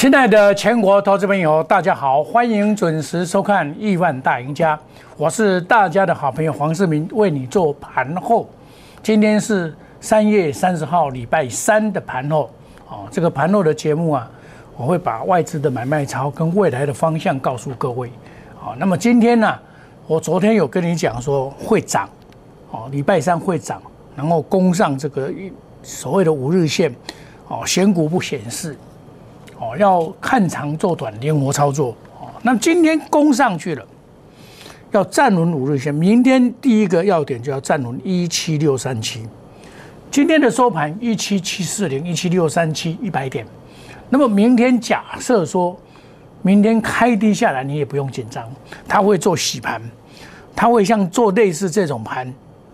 亲爱的全国投资朋友，大家好，欢迎准时收看《亿万大赢家》，我是大家的好朋友黄世明，为你做盘后。今天是三月三十号，礼拜三的盘后。哦，这个盘后的节目啊，我会把外资的买卖潮跟未来的方向告诉各位。好，那么今天呢，我昨天有跟你讲说会涨，哦，礼拜三会涨，然后攻上这个所谓的五日线，哦，选股不显示。哦，要看长做短，灵活操作。哦，那今天攻上去了，要站稳五日线。明天第一个要点就要站稳一七六三七。今天的收盘一七七四零，一七六三七，一百点。那么明天假设说，明天开低下来，你也不用紧张，它会做洗盘，它会像做类似这种盘，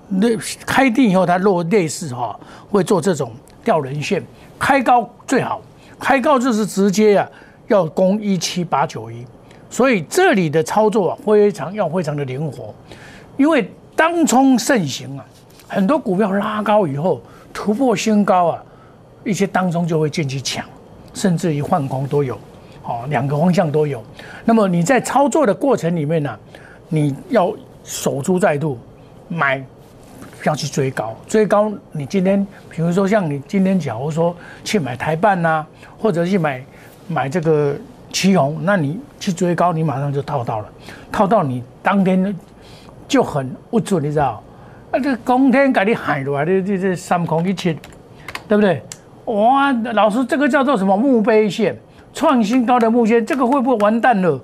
那开低以后它落类似哈，会做这种吊人线，开高最好。开高就是直接啊，要攻一七八九一，所以这里的操作啊非常要非常的灵活，因为当冲盛行啊，很多股票拉高以后突破新高啊，一些当中就会进去抢，甚至于换空都有，哦，两个方向都有。那么你在操作的过程里面呢，你要守株待兔，买。要去追高，追高。你今天，比如说像你今天，假如说去买台办呐，或者去买买这个旗宏，那你去追高，你马上就套到了，套到你当天就很不准，你知道？啊，这公天给你喊出来的这这三空一切，对不对？哇，老师，这个叫做什么墓碑线？创新高的木线，这个会不会完蛋了？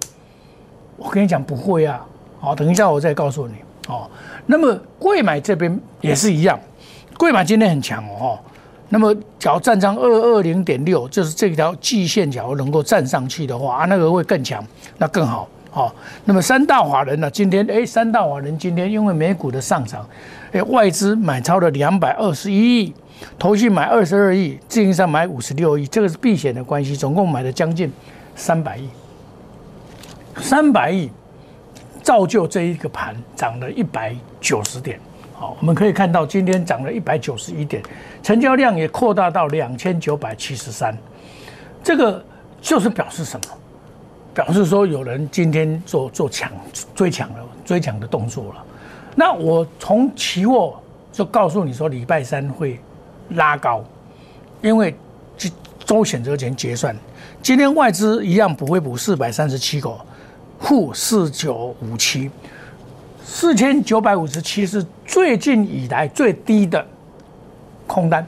我跟你讲，不会啊。好，等一下我再告诉你。哦，那么贵买这边也是一样，贵买今天很强哦。那么，只要站上二二零点六，就是这条季线，假如能够站上去的话啊，那个会更强，那更好。哦，那么三大法人呢？今天哎，三大法人今天因为美股的上涨，哎，外资买超了两百二十一亿，投信买二十二亿，自营商买五十六亿，这个是避险的关系，总共买了将近三百亿，三百亿。造就这一个盘涨了一百九十点，好，我们可以看到今天涨了一百九十一点，成交量也扩大到两千九百七十三，这个就是表示什么？表示说有人今天做做抢追抢了追抢的动作了。那我从期货就告诉你说，礼拜三会拉高，因为周选择权结算，今天外资一样不会补四百三十七口。负四九五七，四千九百五十七是最近以来最低的空单。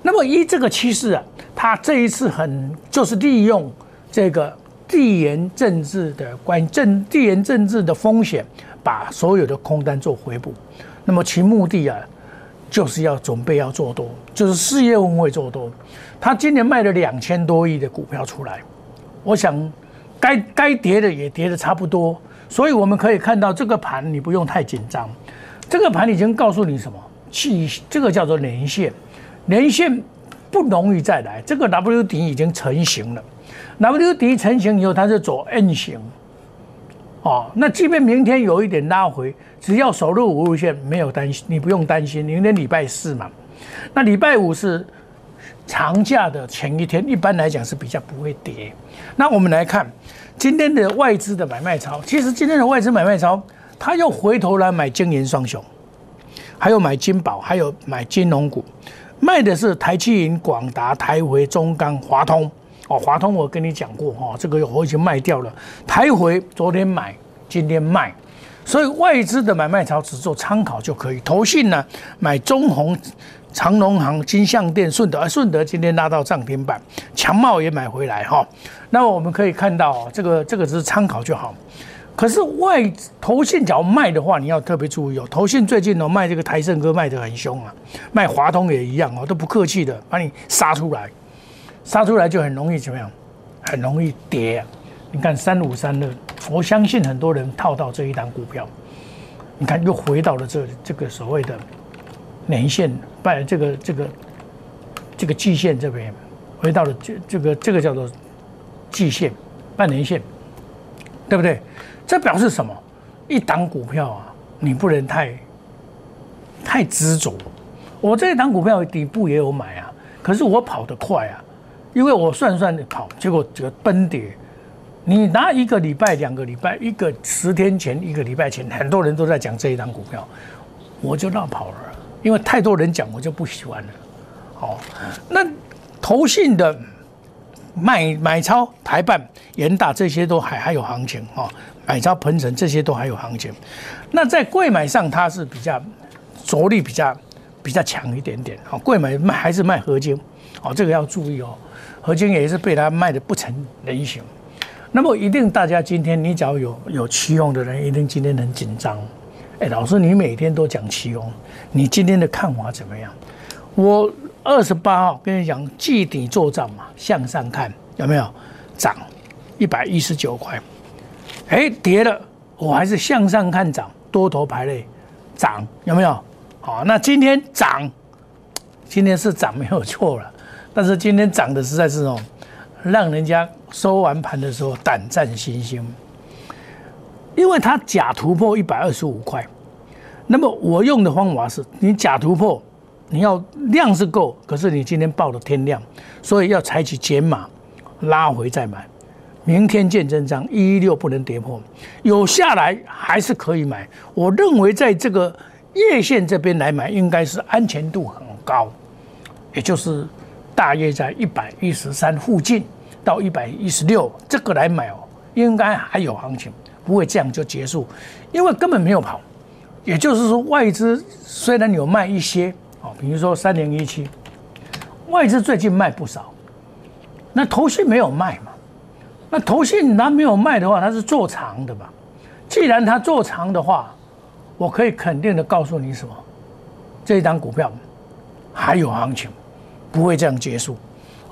那么依这个趋势啊，它这一次很就是利用这个地缘政治的关政地缘政治的风险，把所有的空单做回补。那么其目的啊，就是要准备要做多，就是四月份会做多。他今年卖了两千多亿的股票出来，我想。该该跌的也跌的差不多，所以我们可以看到这个盘你不用太紧张，这个盘已经告诉你什么？气这个叫做连线，连线不容易再来。这个 W 底已经成型了，W 底成型以后它是走 N 型，哦，那即便明天有一点拉回，只要守住五日线，没有担心，你不用担心。明天礼拜四嘛，那礼拜五是。长假的前一天，一般来讲是比较不会跌。那我们来看今天的外资的买卖超，其实今天的外资买卖超，他又回头来买金银双雄，还有买金宝，还有买金融股，卖的是台积银、广达、台回、中钢、华通。哦，华通我跟你讲过哈，这个我已经卖掉了。台回昨天买，今天卖，所以外资的买卖潮只做参考就可以。投信呢，买中红。长隆行、金象店、顺德，而顺德今天拉到涨停板，强茂也买回来哈。那我们可以看到，这个这个只是参考就好。可是外投信角卖的话，你要特别注意哦。投信最近哦卖这个台盛哥卖得很凶啊，卖华通也一样哦，都不客气的把你杀出来，杀出来就很容易怎么样？很容易跌。你看三五三六，我相信很多人套到这一档股票，你看又回到了这这个所谓的。年线拜这个这个这个季线这边回到了这这个这个叫做季线半年线，对不对？这表示什么？一档股票啊，你不能太太执着。我这一档股票底部也有买啊，可是我跑得快啊，因为我算算跑，结果这个崩跌，你拿一个礼拜、两个礼拜、一个十天前、一个礼拜前，很多人都在讲这一档股票，我就绕跑了，因为太多人讲，我就不喜欢了。好，那投信的买买超、台办、延大这些都还还有行情啊，买超、鹏程这些都还有行情。那在贵买上，它是比较着力比较比较强一点点。好，贵买卖还是卖合金，哦，这个要注意哦。合金也是被它卖的不成人形。那么一定大家今天你只要有有期用的人，一定今天很紧张。哎，老师，你每天都讲期用，你今天的看法怎么样？我。二十八号跟你讲，季底做账嘛，向上看有没有涨一百一十九块？哎，跌了，我还是向上看涨，多头排列涨有没有？好，那今天涨，今天是涨没有错了，但是今天涨的实在是哦，让人家收完盘的时候胆战心惊，因为它假突破一百二十五块，那么我用的方法是你假突破。你要量是够，可是你今天报的天量，所以要采取减码，拉回再买。明天见真章，一一六不能跌破，有下来还是可以买。我认为在这个月线这边来买，应该是安全度很高，也就是大约在一百一十三附近到一百一十六这个来买哦，应该还有行情，不会这样就结束，因为根本没有跑。也就是说，外资虽然有卖一些。哦，比如说三零一七，外资最近卖不少，那投信没有卖嘛？那投信它没有卖的话，它是做长的吧？既然它做长的话，我可以肯定的告诉你什么？这一张股票还有行情，不会这样结束，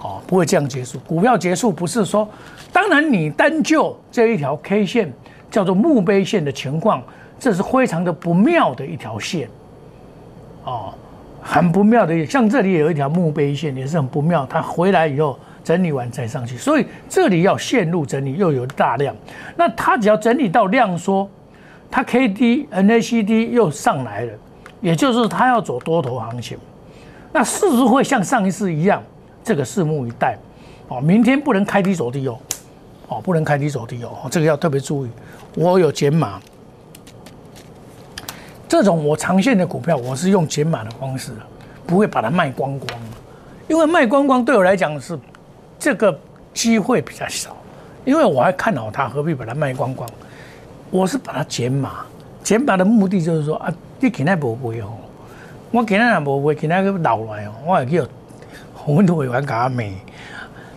哦，不会这样结束。股票结束不是说，当然你单就这一条 K 线叫做墓碑线的情况，这是非常的不妙的一条线，哦。很不妙的，像这里有一条墓碑线，也是很不妙。它回来以后整理完再上去，所以这里要线路整理，又有大量。那它只要整理到量缩，它 K D N A C D 又上来了，也就是它要走多头行情。那是不是会像上一次一样？这个拭目以待。哦，明天不能开低走低哦，哦，不能开低走低哦，这个要特别注意。我有减码。这种我长线的股票，我是用减码的方式，不会把它卖光光，因为卖光光对我来讲是这个机会比较少，因为我还看好它，何必把它卖光光？我是把它减码，减码的目的就是说啊，你今天不会哦，我今天也不会，今天个老来哦，我也叫我们都会玩假美。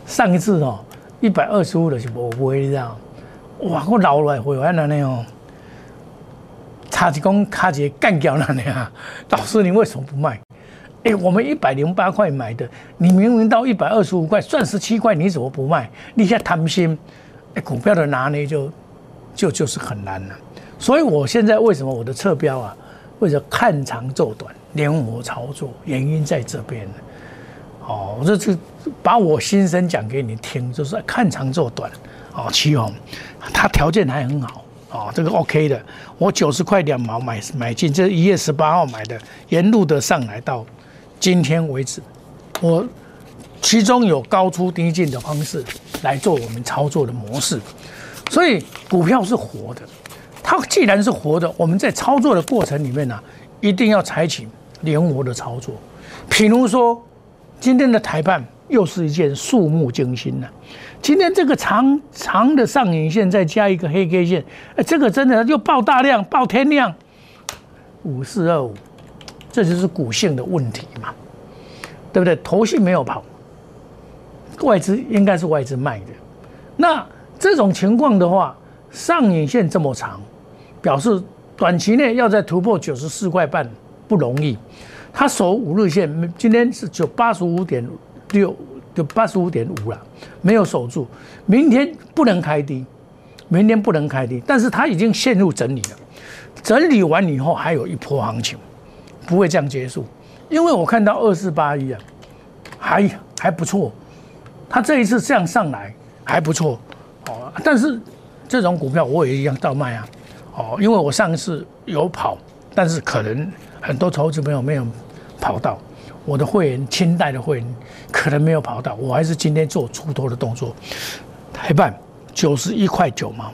上一次哦，一百二十五的是不会这样，哇，我老来会玩那样哦。差几公卡几干掉了呢？老师，你为什么不卖？哎，我们一百零八块买的，你明明到一百二十五块，赚十七块，你怎么不卖？你现在贪心，哎，股票的拿捏就就就是很难了。所以我现在为什么我的侧标啊，为了看长做短，连我操作，原因在这边呢哦，我这是把我心声讲给你听，就是看长做短。哦，七红，它条件还很好。哦，这个 OK 的，我九十块两毛买买进，这一月十八号买的，沿路的上来到今天为止，我其中有高出低进的方式来做我们操作的模式，所以股票是活的，它既然是活的，我们在操作的过程里面呢，一定要采取灵活的操作，譬如说今天的台办又是一件触目惊心的。今天这个长长的上影线再加一个黑 K 线，哎，这个真的又爆大量、爆天量，五四二五，这就是股性的问题嘛，对不对？头性没有跑，外资应该是外资卖的。那这种情况的话，上影线这么长，表示短期内要在突破九十四块半不容易。它守五日线，今天是九八十五点六。就八十五点五了，没有守住，明天不能开低，明天不能开低，但是它已经陷入整理了，整理完以后还有一波行情，不会这样结束，因为我看到二四八一啊，还还不错，它这一次这样上来还不错，哦，但是这种股票我也一样倒卖啊，哦，因为我上次有跑，但是可能很多投资朋友没有跑到。我的会员清代的会员可能没有跑到，我还是今天做出头的动作。台办九十一块九毛，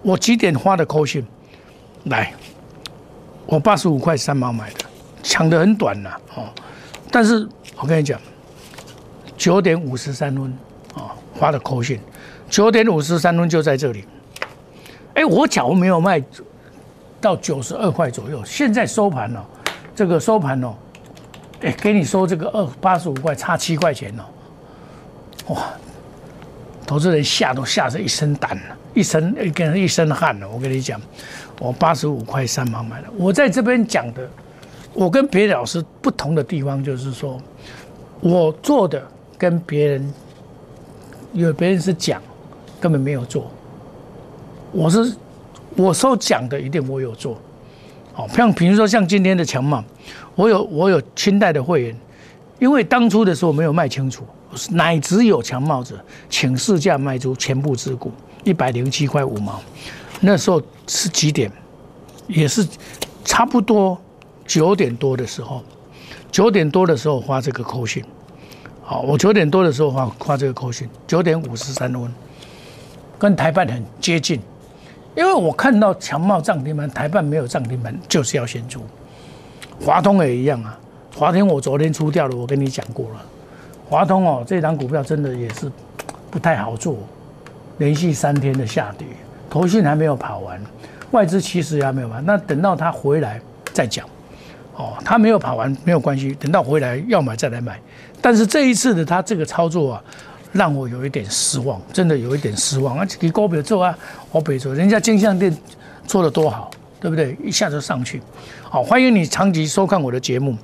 我几点花的扣讯？来，我八十五块三毛买的，抢的很短呐，哦，但是我跟你讲，九点五十三分啊，花的扣讯，九点五十三分就在这里。哎，我假如没有卖到九十二块左右，现在收盘了，这个收盘哦，哎，给你收这个二八十五块，差七块钱哦，哇，投资人吓都吓着一身胆了，一身一个人一身汗了。我跟你讲，我八十五块三毛买的。我在这边讲的，我跟别的老师不同的地方就是说，我做的跟别人，有别人是讲，根本没有做。我是我所讲的一定我有做，好，像比如说像今天的强茂，我有我有清代的会员，因为当初的时候没有卖清楚，乃只有强帽子，请市价卖出全部持股一百零七块五毛，那时候是几点？也是差不多九点多的时候，九点多的时候发这个扣讯，好，我九点多的时候发发这个扣讯，九点五十三分，跟台办很接近。因为我看到强茂涨停板，台办没有涨停板，就是要先出。华通也一样啊，华通我昨天出掉了，我跟你讲过了。华通哦，这张股票真的也是不太好做，连续三天的下跌，头信还没有跑完，外资其实还没有完，那等到他回来再讲。哦，他没有跑完没有关系，等到回来要买再来买。但是这一次的他这个操作啊。让我有一点失望，真的有一点失望。而且给高比做啊，我比做，人家金项店做的多好，对不对？一下就上去。好，欢迎你长期收看我的节目，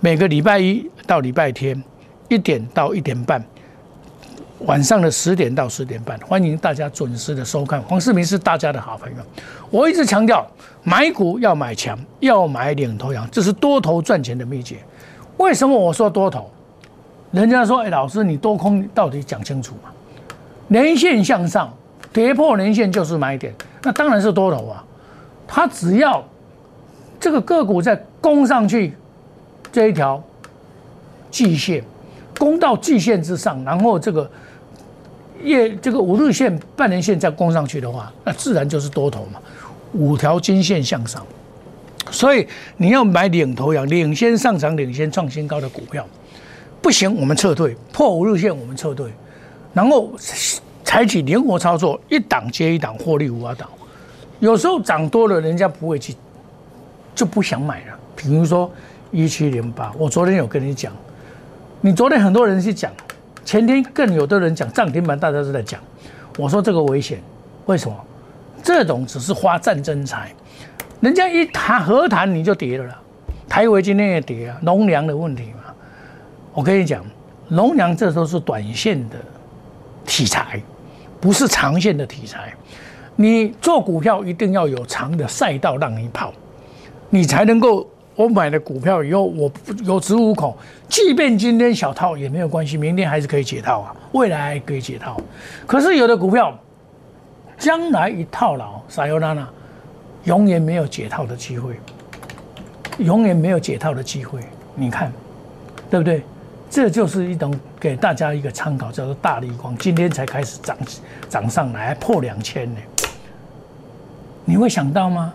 每个礼拜一到礼拜天一点到一点半，晚上的十点到十点半，欢迎大家准时的收看。黄世明是大家的好朋友，我一直强调买股要买强，要买领头羊，这是多头赚钱的秘诀。为什么我说多头？人家说：“哎，老师，你多空到底讲清楚嘛？连线向上，跌破连线就是买点，那当然是多头啊。它只要这个个股在攻上去这一条季线，攻到季线之上，然后这个月这个五日线、半年线再攻上去的话，那自然就是多头嘛。五条金线向上，所以你要买领头羊、领先上涨、领先创新高的股票。”不行，我们撤退，破五日线，我们撤退，然后采取灵活操作，一档接一档，获利无法挡。有时候涨多了，人家不会去，就不想买了。比如说一七零八，我昨天有跟你讲，你昨天很多人去讲，前天更有的人讲涨停板，大家都在讲。我说这个危险，为什么？这种只是花战争财，人家一谈和谈你就跌了啦。台维今天也跌啊，农粮的问题嘛。我跟你讲，龙阳这都是短线的题材，不是长线的题材。你做股票一定要有长的赛道让你跑，你才能够。我买了股票以后，我有恃无恐，即便今天小套也没有关系，明天还是可以解套啊，未来还可以解套。可是有的股票，将来一套牢，撒尤娜娜，永远没有解套的机会，永远没有解套的机会。你看，对不对？这就是一种给大家一个参考，叫做大力光，今天才开始涨涨上来，破两千呢。你会想到吗？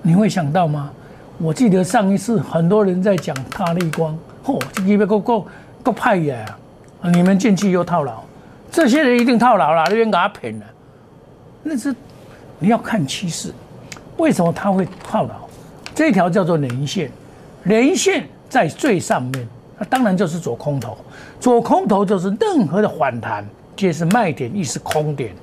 你会想到吗？我记得上一次很多人在讲大力光，嚯，这个够够够派呀！你们进去又套牢，这些人一定套牢了，那边给他平了。那是你要看趋势，为什么他会套牢？这条叫做连线，连线在最上面。那当然就是做空头，做空头就是任何的反弹皆是卖点，亦是空点。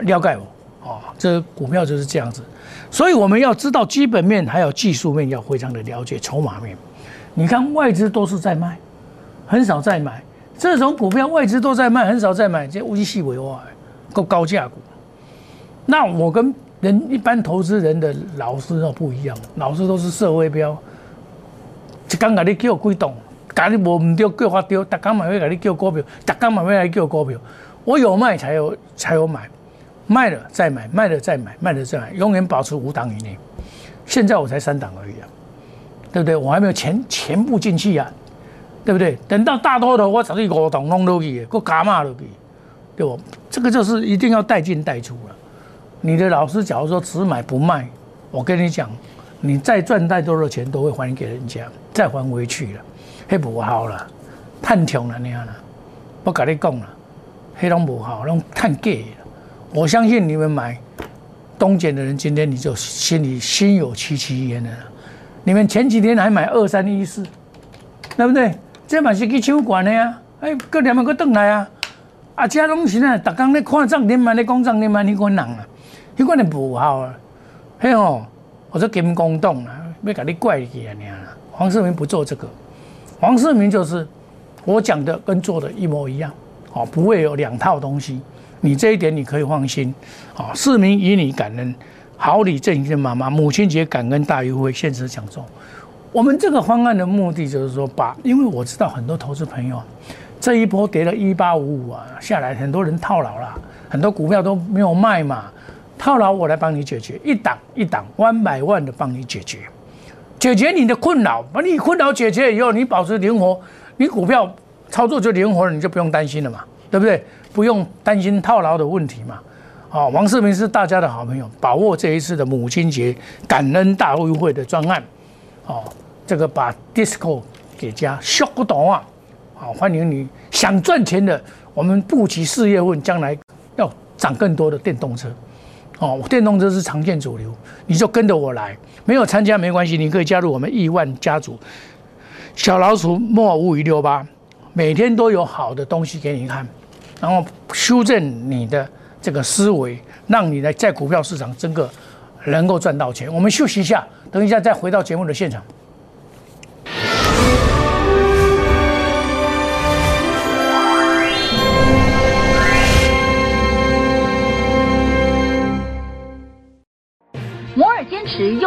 了解我啊，这股票就是这样子。所以我们要知道基本面，还有技术面，要非常的了解筹码面。你看外资都是在卖，很少在买这种股票，外资都在卖，很少在买，这无锡为外够高价股。那我跟人一般投资人的老师都不一样，老师都是社会标。一刚甲你叫几栋，甲你无唔对叫法对，逐刚买会甲你叫股票，逐刚买会来叫股票。我有卖才有才有买，卖了再买，卖了再买，卖了再买，永远保持五档以内。现在我才三档而已啊！对不对？我还没有全全部进去啊，对不对？等到大多头，我十里五档弄落去，我加码落去，对不？这个就是一定要带进带出了。你的老师假如说只买不卖，我跟你讲，你再赚再多的钱都会还给人家，再还回去了，那不好了，太穷了那样了。我跟你讲了，黑龙不好，拢太假了。我相信你们买东碱的人，今天你就心里心有戚戚焉了。你们前几天还买二三一四，对不对？这嘛是去抢管的呀！哎，过两万个转来啊！啊，这东西呢，逐工咧看涨停板咧讲涨停板，你款人啊，迄款的不好啊！嘿吼，我说金公洞啊，要甲你怪起啊！你啊，黄世明不做这个，黄世明就是我讲的跟做的一模一样，哦，不会有两套东西，你这一点你可以放心。哦，市民以你感恩。好礼赠给妈妈，母亲节感恩大优惠，限时抢中。我们这个方案的目的就是说，把因为我知道很多投资朋友，这一波跌了一八五五啊下来，很多人套牢了，很多股票都没有卖嘛，套牢我来帮你解决，一档一档万百万的帮你解决，解决你的困扰，把你困扰解决以后，你保持灵活，你股票操作就灵活了，你就不用担心了嘛，对不对？不用担心套牢的问题嘛。好，王世明是大家的好朋友，把握这一次的母亲节感恩大优惠的专案，哦，这个把 disco 给加，笑不懂啊！好，欢迎你想赚钱的，我们布局事业问将来要涨更多的电动车，哦，电动车是常见主流，你就跟着我来，没有参加没关系，你可以加入我们亿万家族，小老鼠莫五五六八，每天都有好的东西给你看，然后修正你的。这个思维让你来在股票市场真个能够赚到钱。我们休息一下，等一下再回到节目的现场。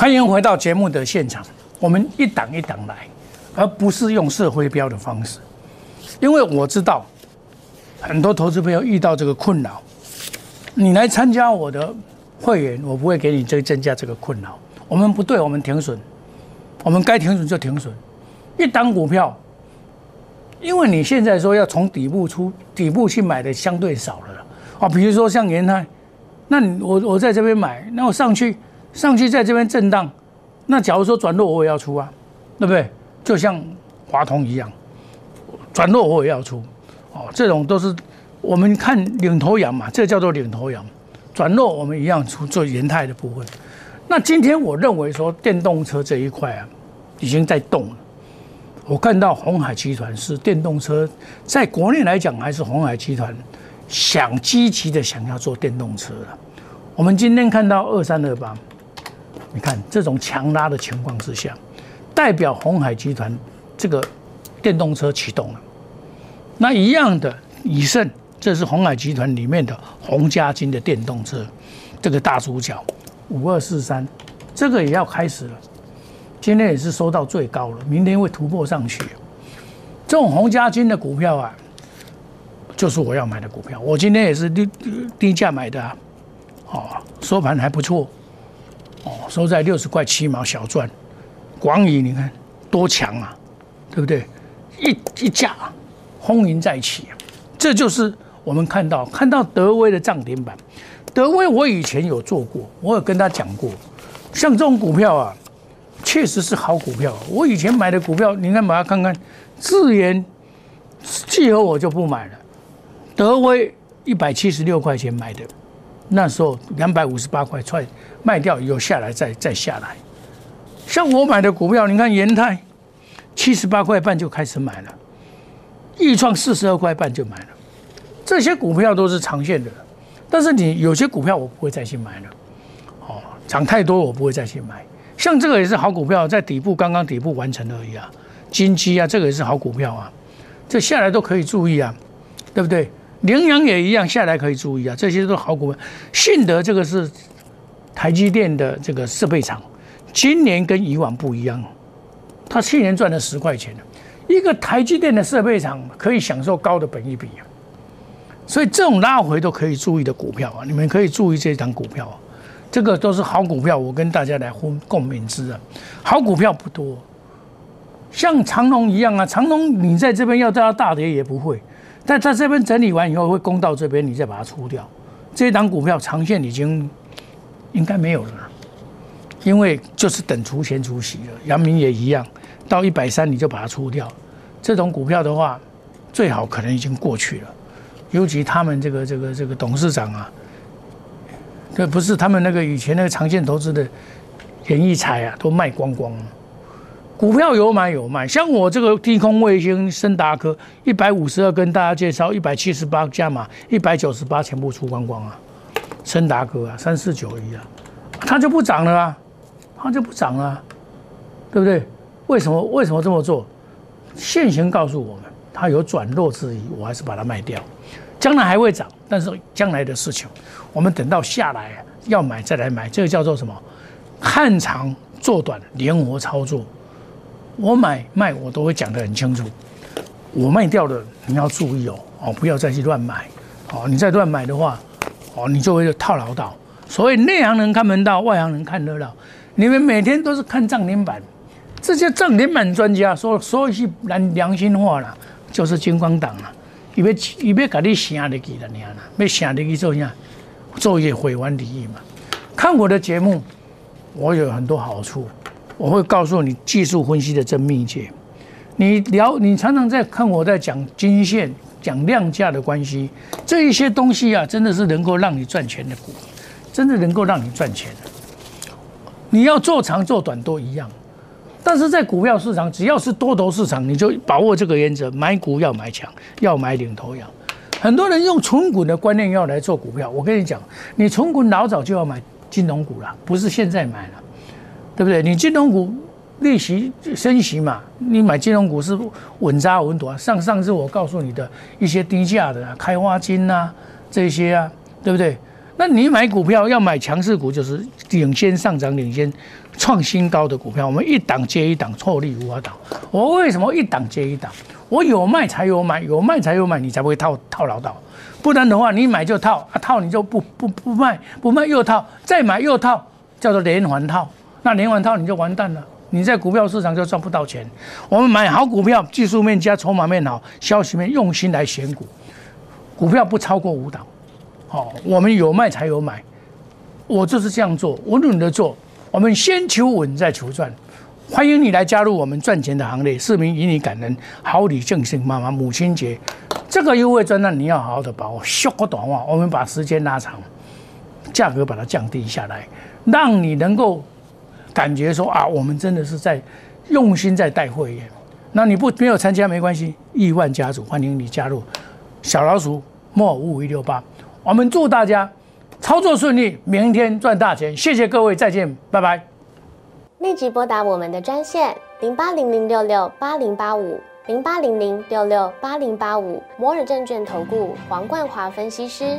欢迎回到节目的现场，我们一档一档来。而不是用社会标的方式，因为我知道很多投资朋友遇到这个困扰，你来参加我的会员，我不会给你增增加这个困扰。我们不对，我们停损，我们该停损就停损。一档股票，因为你现在说要从底部出底部去买的相对少了啊，比如说像元泰，那你我我在这边买，那我上去上去在这边震荡，那假如说转弱我也要出啊，对不对？就像华通一样，转弱我也要出，哦，这种都是我们看领头羊嘛，这叫做领头羊。转弱我们一样出做延泰的部分。那今天我认为说电动车这一块啊，已经在动了。我看到红海集团是电动车，在国内来讲还是红海集团想积极的想要做电动车了。我们今天看到二三二八，你看这种强拉的情况之下。代表红海集团这个电动车启动了，那一样的以盛，这是红海集团里面的红家金的电动车，这个大主角五二四三，这个也要开始了，今天也是收到最高了，明天会突破上去。这种红家金的股票啊，就是我要买的股票，我今天也是低低价买的啊，哦，收盘还不错，哦，收在六十块七毛，小赚。广宇，你看多强啊，对不对？一一架轰云再起，这就是我们看到看到德威的涨停板。德威我以前有做过，我有跟他讲过，像这种股票啊，确实是好股票。我以前买的股票，你看把它看看，智研、季合我就不买了，德威一百七十六块钱买的，那时候两百五十八块踹卖掉以后下来再再下来。像我买的股票，你看延泰七十八块半就开始买了，易创四十二块半就买了，这些股票都是长线的。但是你有些股票我不会再去买了，哦，涨太多我不会再去买。像这个也是好股票，在底部刚刚底部完成而已啊，金基啊，这个也是好股票啊，这下来都可以注意啊，对不对？羚羊也一样，下来可以注意啊，这些都是好股票。信德这个是台积电的这个设备厂，今年跟以往不一样，他去年赚了十块钱一个台积电的设备厂可以享受高的本益比啊。所以这种拉回都可以注意的股票啊，你们可以注意这张股票啊，这个都是好股票，我跟大家来分共勉之啊。好股票不多，像长隆一样啊，长隆你在这边要到大跌也不会，但在这边整理完以后会攻到这边，你再把它出掉。这一档股票长线已经应该没有了，因为就是等除钱除息了。阳明也一样，到一百三你就把它出掉。这种股票的话，最好可能已经过去了。尤其他们这个这个这个董事长啊，这不是他们那个以前那个长线投资的演艺彩啊，都卖光光了。股票有买有卖，像我这个低空卫星森达科一百五十二跟大家介绍，一百七十八加码，一百九十八全部出光光啊。森达科啊，三四九一啊，它就不涨了啊，它就不涨了，对不对？为什么为什么这么做？现行告诉我们，它有转弱之意，我还是把它卖掉。将来还会涨，但是将来的事情，我们等到下来要买再来买，这个叫做什么？看长做短，灵活操作。我买卖我都会讲得很清楚。我卖掉的你要注意哦，哦，不要再去乱买。哦，你再乱买的话，哦，你就会套牢到。所谓内行人看门道，外行人看热闹。你们每天都是看涨停板，这些涨停板专家说说一句良良心话了，就是金光党了。伊要伊要甲你写入去了，你看啦，要写入去做啥？做一些会员利益嘛。看我的节目，我有很多好处，我会告诉你技术分析的真秘诀。你聊，你常常在看我在讲均线、讲量价的关系，这一些东西啊，真的是能够让你赚钱的股，真的能够让你赚钱的。你要做长做短都一样。但是在股票市场，只要是多头市场，你就把握这个原则：买股要买强，要买领头羊。很多人用纯股的观念要来做股票，我跟你讲，你纯股老早就要买金融股了，不是现在买了，对不对？你金融股利息升息嘛，你买金融股是稳扎稳打。上上次我告诉你的一些低价的开花金呐，这些啊，对不对？那你买股票要买强势股，就是领先上涨、领先创新高的股票。我们一档接一档，错利无法挡。我为什么一档接一档？我有卖才有买，有卖才有买，你才不会套套牢到。不然的话，你买就套啊，套你就不不不卖，不卖又套，再买又套，叫做连环套。那连环套你就完蛋了，你在股票市场就赚不到钱。我们买好股票，技术面加筹码面好，消息面用心来选股，股票不超过五档。好，我们有卖才有买，我就是这样做，我努力的做。我们先求稳再求赚，欢迎你来加入我们赚钱的行列。市民以你感恩，好礼赠送妈妈。母亲节这个优惠专案你要好好的把握。说个短话，我们把时间拉长，价格把它降低下来，让你能够感觉说啊，我们真的是在用心在带会员。那你不没有参加没关系，亿万家族欢迎你加入。小老鼠莫五五一六八。我们祝大家操作顺利，明天赚大钱！谢谢各位，再见，拜拜。立即拨打我们的专线零八零零六六八零八五零八零零六六八零八五摩尔证券投顾黄冠华分析师。